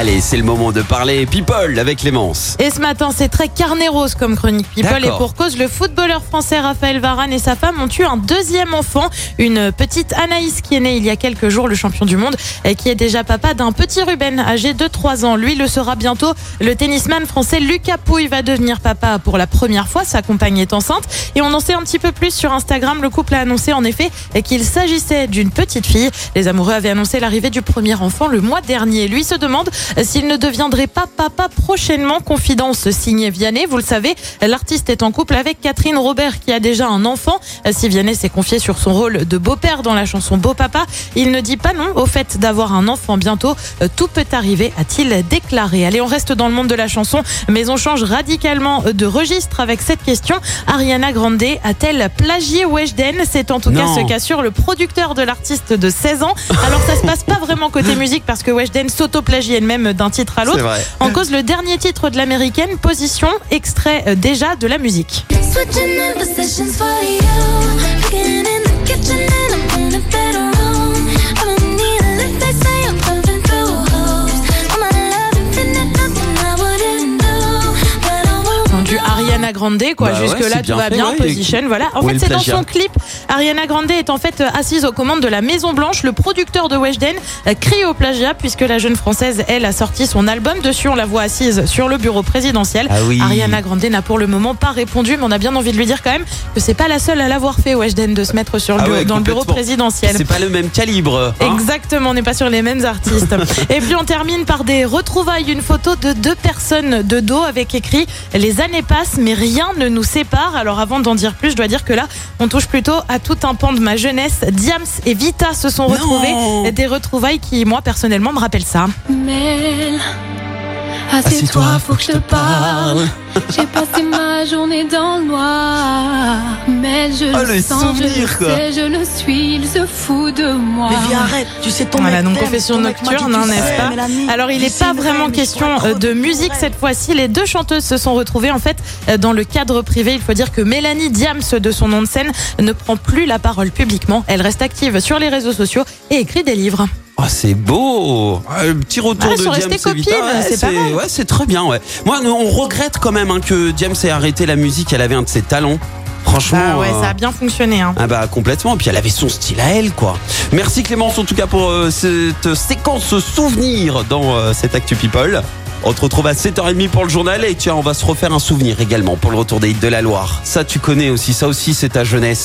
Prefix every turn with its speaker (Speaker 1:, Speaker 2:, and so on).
Speaker 1: Allez, c'est le moment de parler people avec Clémence.
Speaker 2: Et ce matin, c'est très carnet rose comme chronique People. Et pour cause, le footballeur français Raphaël Varane et sa femme ont eu un deuxième enfant, une petite Anaïs qui est née il y a quelques jours, le champion du monde, et qui est déjà papa d'un petit Ruben âgé de 3 ans. Lui le sera bientôt. Le tennisman français Lucas Pouille va devenir papa pour la première fois. Sa compagne est enceinte. Et on en sait un petit peu plus sur Instagram. Le couple a annoncé en effet qu'il s'agissait d'une petite fille. Les amoureux avaient annoncé l'arrivée du premier enfant le mois dernier. Lui se demande s'il ne deviendrait pas papa prochainement. Confidence signée Vianney. Vous le savez, l'artiste est en couple avec Catherine Robert qui a déjà un enfant. Si Vianney s'est confié sur son rôle de beau-père dans la chanson Beau Papa, il ne dit pas non au fait d'avoir un enfant bientôt. Tout peut arriver, a-t-il déclaré. Allez, on reste dans le monde de la chanson, mais on change radicalement de registre avec cette question. Ariana Grande a-t-elle plagié Weshden? C'est en tout cas ce qu'assure le producteur de l'artiste de 16 ans. Alors ça se passe pas vraiment côté musique parce que Weshden s'auto-plagie elle-même d'un titre à l'autre. En cause le dernier titre de l'américaine, Position, extrait euh, déjà de la musique. Ariana Grande quoi.
Speaker 1: Bah ouais,
Speaker 2: jusque là
Speaker 1: c'est
Speaker 2: tout va
Speaker 1: fait,
Speaker 2: bien
Speaker 1: ouais.
Speaker 2: position voilà. En fait c'est dans son clip. Ariana Grande est en fait euh, assise aux commandes de la Maison Blanche. Le producteur de Weshden euh, crie au plagiat puisque la jeune française elle a sorti son album dessus. On la voit assise sur le bureau présidentiel.
Speaker 1: Ah oui.
Speaker 2: Ariana Grande n'a pour le moment pas répondu mais on a bien envie de lui dire quand même que c'est pas la seule à l'avoir fait Weshden de se mettre sur le
Speaker 1: Ah ouais,
Speaker 2: dans le bureau présidentiel.
Speaker 1: C'est pas le même calibre. hein.
Speaker 2: Exactement, on n'est pas sur les mêmes artistes. Et puis on termine par des retrouvailles, une photo de deux personnes de dos avec écrit Les années passent mais rien ne nous sépare. Alors avant d'en dire plus, je dois dire que là, on touche plutôt à tout un pan de ma jeunesse. Diams et Vita se sont
Speaker 1: Non.
Speaker 2: retrouvés. Des retrouvailles qui, moi, personnellement, me rappellent ça.
Speaker 3: Mel,
Speaker 1: Assieds-toi,
Speaker 3: faut que je te parle. J'ai passé ma journée dans le noir. Mel, je
Speaker 1: Oh,
Speaker 3: le sens, je
Speaker 1: quoi.
Speaker 3: sais, je le suis, il se fout de moi.
Speaker 4: arrête, tu sais ton
Speaker 2: Voilà, donc confession nocturne,
Speaker 4: tu
Speaker 2: hein, n'est-ce pas
Speaker 4: Mélanie,
Speaker 2: Alors, il n'est pas vraiment
Speaker 4: mais
Speaker 2: question euh, de musique cette fois-ci. Les deux chanteuses se sont retrouvées en fait euh, dans le cadre privé. Il faut dire que Mélanie Diams, de son nom de scène, ne prend plus la parole publiquement. Elle reste active sur les réseaux sociaux et écrit des livres.
Speaker 1: Oh, c'est beau. Le petit retour
Speaker 2: Ah,
Speaker 1: de
Speaker 2: sont
Speaker 1: Diams
Speaker 2: restées
Speaker 1: et Vita,
Speaker 2: copines,
Speaker 1: ouais,
Speaker 2: c'est pas mal.
Speaker 1: Ouais, c'est très bien. Ouais. Moi, nous, on regrette quand même hein, que Diams ait arrêté la musique. Elle avait un de ses talents. Franchement.
Speaker 2: Bah ouais,
Speaker 1: euh,
Speaker 2: ça a bien fonctionné. Hein.
Speaker 1: Ah bah complètement, puis elle avait son style à elle quoi. Merci Clémence en tout cas pour euh, cette séquence souvenir dans euh, cette Actu People. On te retrouve à 7h30 pour le journal et tiens on va se refaire un souvenir également pour le retour des hits de la Loire. Ça tu connais aussi, ça aussi c'est ta jeunesse.